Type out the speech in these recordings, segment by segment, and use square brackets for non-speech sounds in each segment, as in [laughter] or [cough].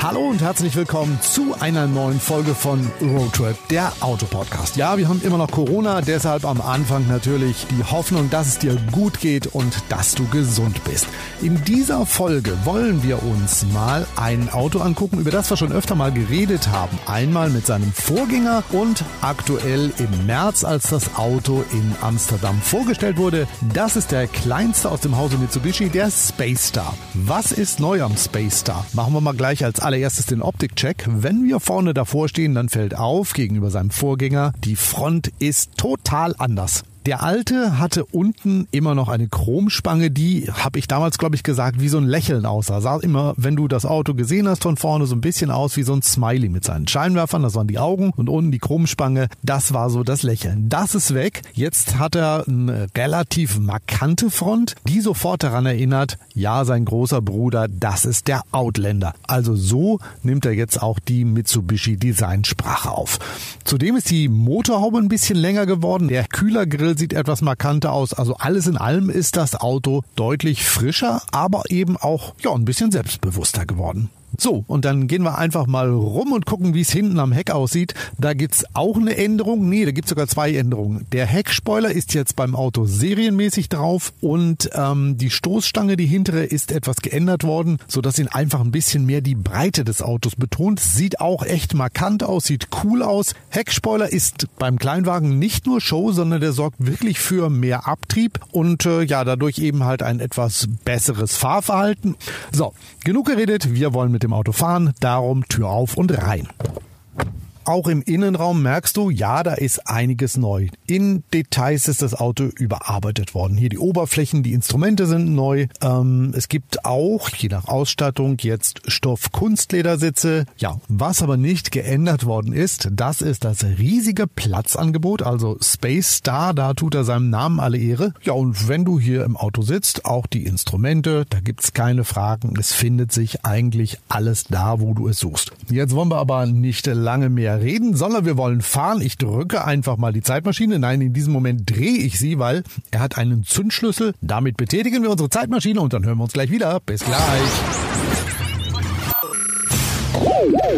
Hallo und herzlich willkommen zu einer neuen Folge von Roadtrip, der Autopodcast. Ja, wir haben immer noch Corona, deshalb am Anfang natürlich die Hoffnung, dass es dir gut geht und dass du gesund bist. In dieser Folge wollen wir uns mal ein Auto angucken, über das wir schon öfter mal geredet haben. Einmal mit seinem Vorgänger und aktuell im März, als das Auto in Amsterdam vorgestellt wurde. Das ist der kleinste aus dem Hause Mitsubishi, der Space Star. Was ist neu am Space Star? Machen wir mal gleich als allererstes den Optikcheck. Wenn wir vorne davor stehen, dann fällt auf gegenüber seinem Vorgänger, die Front ist total anders. Der alte hatte unten immer noch eine Chromspange, die, habe ich damals, glaube ich, gesagt, wie so ein Lächeln aussah. Sah immer, wenn du das Auto gesehen hast von vorne, so ein bisschen aus wie so ein Smiley mit seinen Scheinwerfern. Das waren die Augen und unten die Chromspange. Das war so das Lächeln. Das ist weg. Jetzt hat er eine relativ markante Front, die sofort daran erinnert, ja, sein großer Bruder, das ist der Outlander. Also so nimmt er jetzt auch die Mitsubishi Designsprache auf. Zudem ist die Motorhaube ein bisschen länger geworden. Der Kühlergrill Grill sieht etwas markanter aus. Also alles in allem ist das Auto deutlich frischer, aber eben auch ja, ein bisschen selbstbewusster geworden. So, und dann gehen wir einfach mal rum und gucken, wie es hinten am Heck aussieht. Da gibt's auch eine Änderung. Nee, da gibt's sogar zwei Änderungen. Der Heckspoiler ist jetzt beim Auto serienmäßig drauf und ähm, die Stoßstange, die hintere, ist etwas geändert worden, sodass ihn einfach ein bisschen mehr die Breite des Autos betont. Sieht auch echt markant aus, sieht cool aus. Heckspoiler ist beim Kleinwagen nicht nur Show, sondern der sorgt wirklich für mehr Abtrieb und äh, ja, dadurch eben halt ein etwas besseres Fahrverhalten. So, genug geredet, wir wollen mit mit dem Auto fahren, darum Tür auf und rein. Auch im Innenraum merkst du, ja, da ist einiges neu. In Details ist das Auto überarbeitet worden. Hier die Oberflächen, die Instrumente sind neu. Ähm, es gibt auch, je nach Ausstattung, jetzt Stoff-Kunstledersitze. Ja, was aber nicht geändert worden ist, das ist das riesige Platzangebot, also Space Star, da tut er seinem Namen alle Ehre. Ja, und wenn du hier im Auto sitzt, auch die Instrumente, da gibt's keine Fragen. Es findet sich eigentlich alles da, wo du es suchst. Jetzt wollen wir aber nicht lange mehr reden, sondern wir wollen fahren. Ich drücke einfach mal die Zeitmaschine. Nein, in diesem Moment drehe ich sie, weil er hat einen Zündschlüssel. Damit betätigen wir unsere Zeitmaschine und dann hören wir uns gleich wieder. Bis gleich.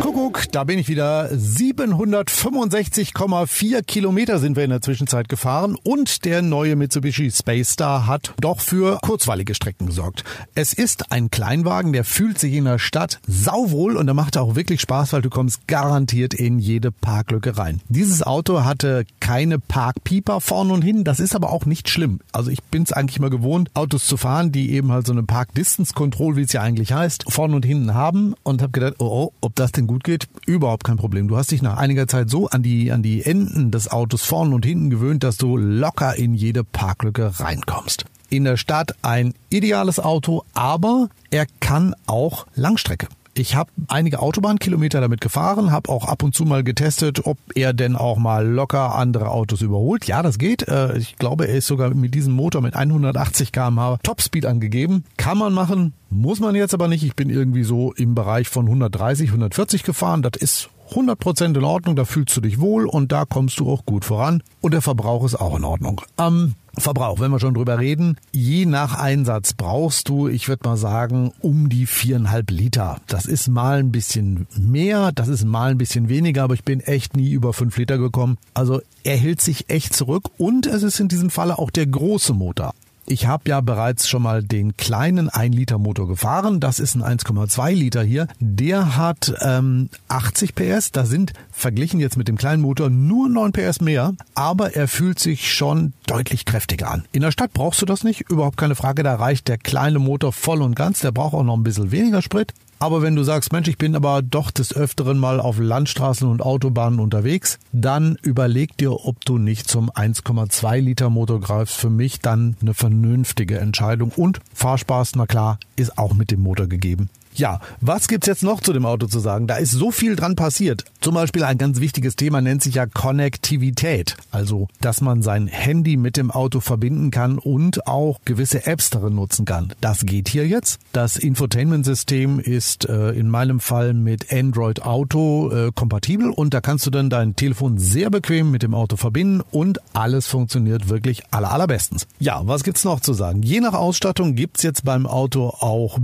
Kuckuck, da bin ich wieder. 765,4 Kilometer sind wir in der Zwischenzeit gefahren und der neue Mitsubishi Space Star hat doch für kurzweilige Strecken gesorgt. Es ist ein Kleinwagen, der fühlt sich in der Stadt sauwohl und der macht auch wirklich Spaß, weil du kommst garantiert in jede Parklücke rein. Dieses Auto hatte keine Parkpieper vorn und hin, das ist aber auch nicht schlimm. Also ich bin es eigentlich mal gewohnt, Autos zu fahren, die eben halt so eine Park Distance Control, wie es ja eigentlich heißt, vorn und hinten haben und habe gedacht, oh, oh, ob das denn gut geht, überhaupt kein Problem. Du hast dich nach einiger Zeit so an die, an die Enden des Autos vorn und hinten gewöhnt, dass du locker in jede Parklücke reinkommst. In der Stadt ein ideales Auto, aber er kann auch Langstrecke. Ich habe einige Autobahnkilometer damit gefahren, habe auch ab und zu mal getestet, ob er denn auch mal locker andere Autos überholt. Ja, das geht. Äh, ich glaube, er ist sogar mit diesem Motor mit 180 km/h Topspeed angegeben. Kann man machen, muss man jetzt aber nicht. Ich bin irgendwie so im Bereich von 130, 140 gefahren. Das ist 100% in Ordnung, da fühlst du dich wohl und da kommst du auch gut voran. Und der Verbrauch ist auch in Ordnung. Ähm, Verbrauch, wenn wir schon drüber reden, je nach Einsatz brauchst du, ich würde mal sagen, um die viereinhalb Liter. Das ist mal ein bisschen mehr, das ist mal ein bisschen weniger, aber ich bin echt nie über fünf Liter gekommen. Also er hält sich echt zurück und es ist in diesem Falle auch der große Motor. Ich habe ja bereits schon mal den kleinen 1 Liter Motor gefahren. Das ist ein 1,2 Liter hier. Der hat ähm, 80 PS. Da sind verglichen jetzt mit dem kleinen Motor nur 9 PS mehr. Aber er fühlt sich schon deutlich kräftiger an. In der Stadt brauchst du das nicht. Überhaupt keine Frage. Da reicht der kleine Motor voll und ganz. Der braucht auch noch ein bisschen weniger Sprit. Aber wenn du sagst, Mensch, ich bin aber doch des Öfteren mal auf Landstraßen und Autobahnen unterwegs, dann überleg dir, ob du nicht zum 1,2 Liter Motor greifst. Für mich dann eine vernünftige Entscheidung. Und Fahrspaß, na klar, ist auch mit dem Motor gegeben. Ja, was gibt's jetzt noch zu dem Auto zu sagen? Da ist so viel dran passiert. Zum Beispiel ein ganz wichtiges Thema nennt sich ja Konnektivität. Also, dass man sein Handy mit dem Auto verbinden kann und auch gewisse Apps darin nutzen kann. Das geht hier jetzt. Das Infotainment-System ist äh, in meinem Fall mit Android Auto äh, kompatibel und da kannst du dann dein Telefon sehr bequem mit dem Auto verbinden und alles funktioniert wirklich aller allerbestens. Ja, was gibt's noch zu sagen? Je nach Ausstattung gibt's jetzt beim Auto auch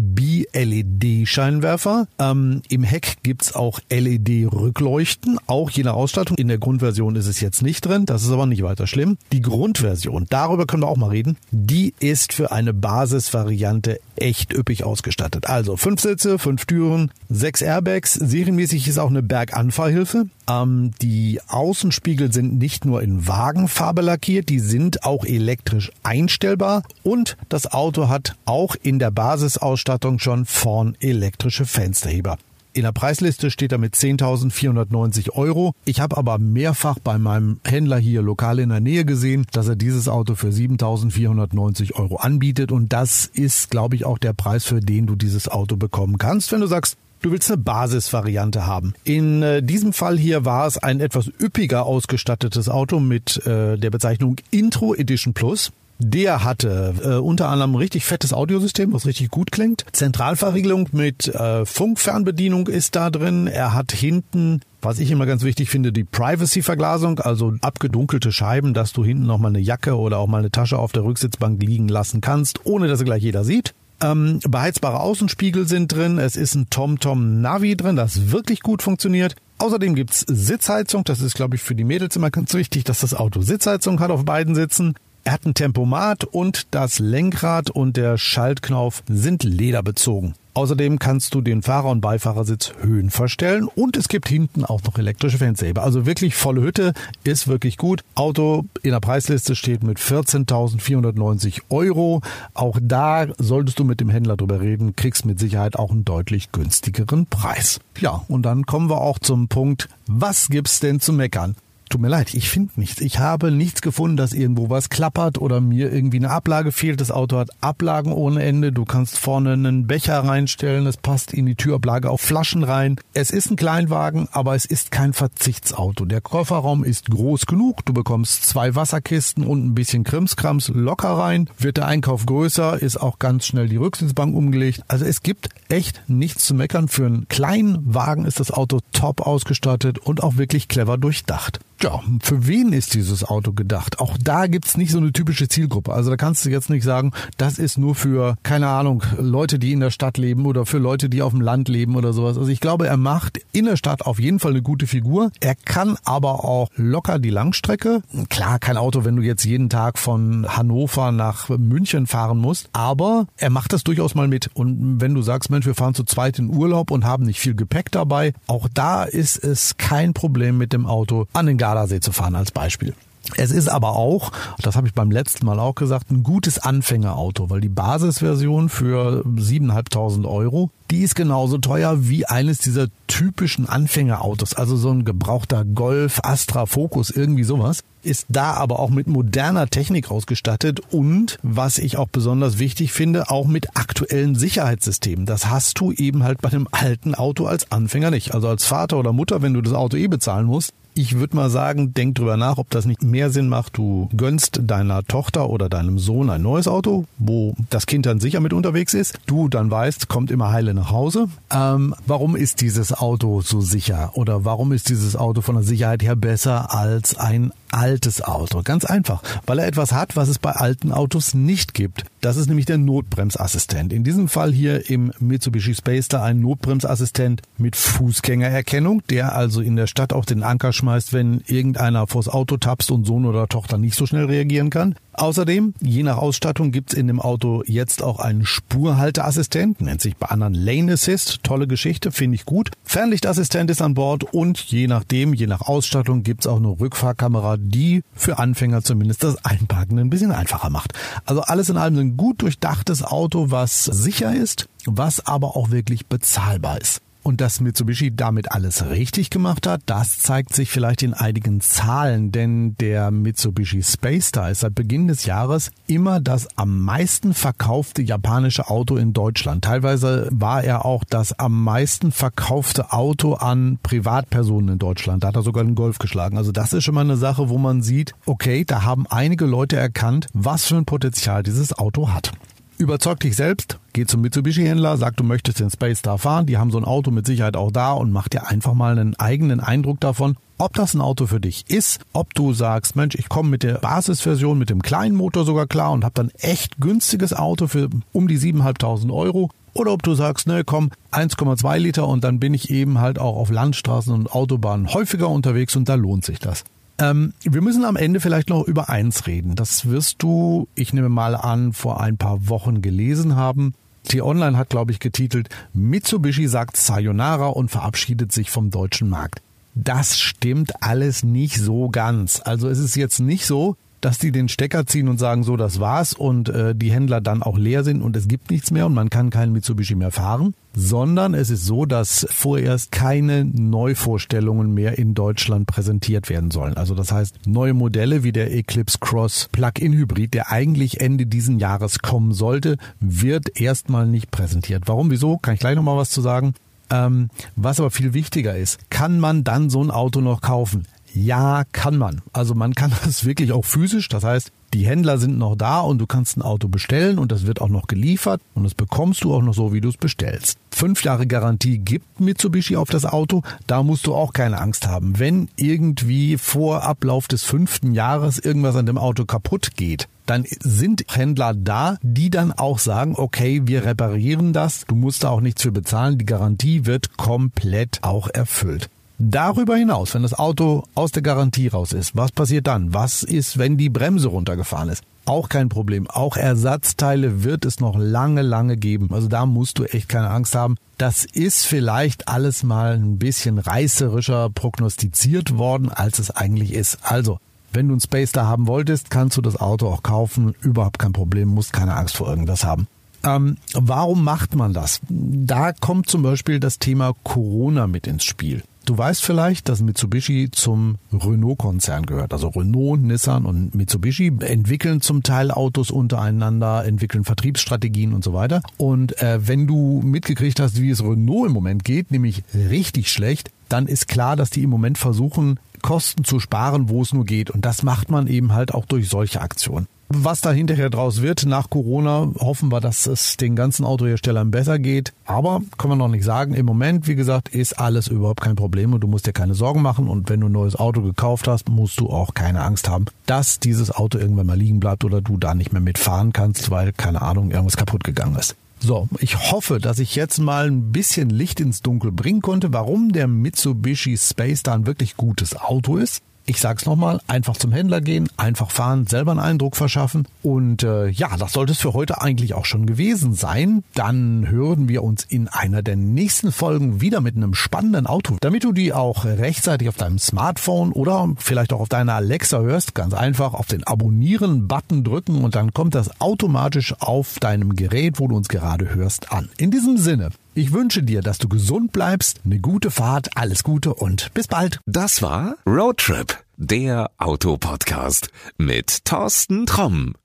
B-LED-Scheinwerfer. Ähm, Im Heck gibt's auch LED-Rückleuchten, auch je nach Ausstattung. In der Grundversion ist es jetzt nicht drin, das ist aber nicht weiter schlimm. Die Grundversion, darüber können wir auch mal reden, die ist für eine Basisvariante echt üppig ausgestattet. Also fünf Sitze, fünf Türen, sechs Airbags. Serienmäßig ist auch eine Berganfahrhilfe. Ähm, die Außenspiegel sind nicht nur in Wagenfarbe lackiert, die sind auch elektrisch einstellbar und das Auto hat auch in der Basisausstattung schon vorn elektrische Fensterheber. In der Preisliste steht er mit 10.490 Euro. Ich habe aber mehrfach bei meinem Händler hier lokal in der Nähe gesehen, dass er dieses Auto für 7.490 Euro anbietet. Und das ist, glaube ich, auch der Preis, für den du dieses Auto bekommen kannst, wenn du sagst, Du willst eine Basisvariante haben. In äh, diesem Fall hier war es ein etwas üppiger ausgestattetes Auto mit äh, der Bezeichnung Intro Edition Plus. Der hatte äh, unter anderem ein richtig fettes Audiosystem, was richtig gut klingt. Zentralverriegelung mit äh, Funkfernbedienung ist da drin. Er hat hinten was ich immer ganz wichtig finde, die Privacy-Verglasung, also abgedunkelte Scheiben, dass du hinten noch mal eine Jacke oder auch mal eine Tasche auf der Rücksitzbank liegen lassen kannst, ohne dass sie gleich jeder sieht. Ähm, beheizbare Außenspiegel sind drin. Es ist ein TomTom Navi drin, das wirklich gut funktioniert. Außerdem gibt's Sitzheizung. Das ist, glaube ich, für die Mädels immer ganz wichtig, dass das Auto Sitzheizung hat auf beiden Sitzen. Er hat ein Tempomat und das Lenkrad und der Schaltknauf sind lederbezogen. Außerdem kannst du den Fahrer- und Beifahrersitz Höhen verstellen und es gibt hinten auch noch elektrische Fensterheber. Also wirklich volle Hütte, ist wirklich gut. Auto in der Preisliste steht mit 14.490 Euro. Auch da solltest du mit dem Händler drüber reden, kriegst mit Sicherheit auch einen deutlich günstigeren Preis. Ja, und dann kommen wir auch zum Punkt, was gibt's denn zu meckern? Tut mir leid, ich finde nichts. Ich habe nichts gefunden, dass irgendwo was klappert oder mir irgendwie eine Ablage fehlt. Das Auto hat Ablagen ohne Ende. Du kannst vorne einen Becher reinstellen. Es passt in die Türablage auf Flaschen rein. Es ist ein Kleinwagen, aber es ist kein Verzichtsauto. Der Kofferraum ist groß genug. Du bekommst zwei Wasserkisten und ein bisschen Krimskrams locker rein. Wird der Einkauf größer, ist auch ganz schnell die Rücksitzbank umgelegt. Also es gibt echt nichts zu meckern. Für einen kleinen Wagen ist das Auto top ausgestattet und auch wirklich clever durchdacht. Ja, für wen ist dieses Auto gedacht? Auch da gibt's nicht so eine typische Zielgruppe. Also da kannst du jetzt nicht sagen, das ist nur für, keine Ahnung, Leute, die in der Stadt leben oder für Leute, die auf dem Land leben oder sowas. Also ich glaube, er macht in der Stadt auf jeden Fall eine gute Figur. Er kann aber auch locker die Langstrecke. Klar, kein Auto, wenn du jetzt jeden Tag von Hannover nach München fahren musst, aber er macht das durchaus mal mit. Und wenn du sagst, Mensch, wir fahren zu zweit in Urlaub und haben nicht viel Gepäck dabei, auch da ist es kein Problem mit dem Auto an den Gardasee zu fahren als Beispiel. Es ist aber auch, das habe ich beim letzten Mal auch gesagt, ein gutes Anfängerauto, weil die Basisversion für 7.500 Euro, die ist genauso teuer wie eines dieser typischen Anfängerautos, also so ein gebrauchter Golf, Astra, Focus, irgendwie sowas, ist da aber auch mit moderner Technik ausgestattet und, was ich auch besonders wichtig finde, auch mit aktuellen Sicherheitssystemen. Das hast du eben halt bei einem alten Auto als Anfänger nicht. Also als Vater oder Mutter, wenn du das Auto eh bezahlen musst, ich würde mal sagen, denk drüber nach, ob das nicht mehr Sinn macht. Du gönnst deiner Tochter oder deinem Sohn ein neues Auto, wo das Kind dann sicher mit unterwegs ist. Du dann weißt, kommt immer heile nach Hause. Ähm, warum ist dieses Auto so sicher? Oder warum ist dieses Auto von der Sicherheit her besser als ein altes Auto? Ganz einfach, weil er etwas hat, was es bei alten Autos nicht gibt. Das ist nämlich der Notbremsassistent. In diesem Fall hier im Mitsubishi Spacer ein Notbremsassistent mit Fußgängererkennung, der also in der Stadt auch den Anker schmeißt, wenn irgendeiner vors Auto tapst und Sohn oder Tochter nicht so schnell reagieren kann. Außerdem, je nach Ausstattung gibt's in dem Auto jetzt auch einen Spurhalteassistent, nennt sich bei anderen Lane Assist, tolle Geschichte, finde ich gut. Fernlichtassistent ist an Bord und je nachdem, je nach Ausstattung gibt's auch eine Rückfahrkamera, die für Anfänger zumindest das Einparken ein bisschen einfacher macht. Also alles in allem ein gut durchdachtes Auto, was sicher ist, was aber auch wirklich bezahlbar ist. Und dass Mitsubishi damit alles richtig gemacht hat, das zeigt sich vielleicht in einigen Zahlen, denn der Mitsubishi Space Star ist seit Beginn des Jahres immer das am meisten verkaufte japanische Auto in Deutschland. Teilweise war er auch das am meisten verkaufte Auto an Privatpersonen in Deutschland. Da hat er sogar den Golf geschlagen. Also das ist schon mal eine Sache, wo man sieht, okay, da haben einige Leute erkannt, was für ein Potenzial dieses Auto hat. Überzeug dich selbst, geh zum Mitsubishi-Händler, sag, du möchtest den Space Star fahren. Die haben so ein Auto mit Sicherheit auch da und mach dir einfach mal einen eigenen Eindruck davon, ob das ein Auto für dich ist, ob du sagst, Mensch, ich komme mit der Basisversion, mit dem kleinen Motor sogar klar und habe dann echt günstiges Auto für um die 7.500 Euro. Oder ob du sagst, ne, komm, 1,2 Liter und dann bin ich eben halt auch auf Landstraßen und Autobahnen häufiger unterwegs und da lohnt sich das. Ähm, wir müssen am Ende vielleicht noch über eins reden. Das wirst du, ich nehme mal an, vor ein paar Wochen gelesen haben. T-Online hat, glaube ich, getitelt, Mitsubishi sagt Sayonara und verabschiedet sich vom deutschen Markt. Das stimmt alles nicht so ganz. Also es ist jetzt nicht so, dass die den Stecker ziehen und sagen, so, das war's und äh, die Händler dann auch leer sind und es gibt nichts mehr und man kann keinen Mitsubishi mehr fahren, sondern es ist so, dass vorerst keine Neuvorstellungen mehr in Deutschland präsentiert werden sollen. Also das heißt, neue Modelle wie der Eclipse Cross Plug-in Hybrid, der eigentlich Ende diesen Jahres kommen sollte, wird erstmal nicht präsentiert. Warum, wieso? Kann ich gleich nochmal was zu sagen. Ähm, was aber viel wichtiger ist, kann man dann so ein Auto noch kaufen? Ja, kann man. Also man kann [laughs] das wirklich auch physisch. Das heißt, die Händler sind noch da und du kannst ein Auto bestellen und das wird auch noch geliefert und das bekommst du auch noch so, wie du es bestellst. Fünf Jahre Garantie gibt Mitsubishi auf das Auto. Da musst du auch keine Angst haben. Wenn irgendwie vor Ablauf des fünften Jahres irgendwas an dem Auto kaputt geht, dann sind Händler da, die dann auch sagen, okay, wir reparieren das, du musst da auch nichts für bezahlen, die Garantie wird komplett auch erfüllt. Darüber hinaus, wenn das Auto aus der Garantie raus ist, was passiert dann? Was ist, wenn die Bremse runtergefahren ist? Auch kein Problem. Auch Ersatzteile wird es noch lange, lange geben. Also da musst du echt keine Angst haben. Das ist vielleicht alles mal ein bisschen reißerischer prognostiziert worden, als es eigentlich ist. Also, wenn du einen Space da haben wolltest, kannst du das Auto auch kaufen. Überhaupt kein Problem, musst keine Angst vor irgendwas haben. Ähm, warum macht man das? Da kommt zum Beispiel das Thema Corona mit ins Spiel. Du weißt vielleicht, dass Mitsubishi zum Renault-Konzern gehört. Also Renault, Nissan und Mitsubishi entwickeln zum Teil Autos untereinander, entwickeln Vertriebsstrategien und so weiter. Und äh, wenn du mitgekriegt hast, wie es Renault im Moment geht, nämlich richtig schlecht, dann ist klar, dass die im Moment versuchen, Kosten zu sparen, wo es nur geht. Und das macht man eben halt auch durch solche Aktionen. Was da hinterher draus wird nach Corona, hoffen wir, dass es den ganzen Autoherstellern besser geht. Aber können wir noch nicht sagen. Im Moment, wie gesagt, ist alles überhaupt kein Problem und du musst dir keine Sorgen machen. Und wenn du ein neues Auto gekauft hast, musst du auch keine Angst haben, dass dieses Auto irgendwann mal liegen bleibt oder du da nicht mehr mitfahren kannst, weil, keine Ahnung, irgendwas kaputt gegangen ist. So, ich hoffe, dass ich jetzt mal ein bisschen Licht ins Dunkel bringen konnte, warum der Mitsubishi Space da ein wirklich gutes Auto ist. Ich sag's nochmal, einfach zum Händler gehen, einfach fahren, selber einen Eindruck verschaffen. Und äh, ja, das sollte es für heute eigentlich auch schon gewesen sein. Dann hören wir uns in einer der nächsten Folgen wieder mit einem spannenden Auto. Damit du die auch rechtzeitig auf deinem Smartphone oder vielleicht auch auf deiner Alexa hörst, ganz einfach auf den Abonnieren-Button drücken und dann kommt das automatisch auf deinem Gerät, wo du uns gerade hörst, an. In diesem Sinne, ich wünsche dir, dass du gesund bleibst, eine gute Fahrt, alles Gute und bis bald. Das war Roadtrip, der Autopodcast mit Thorsten Tromm.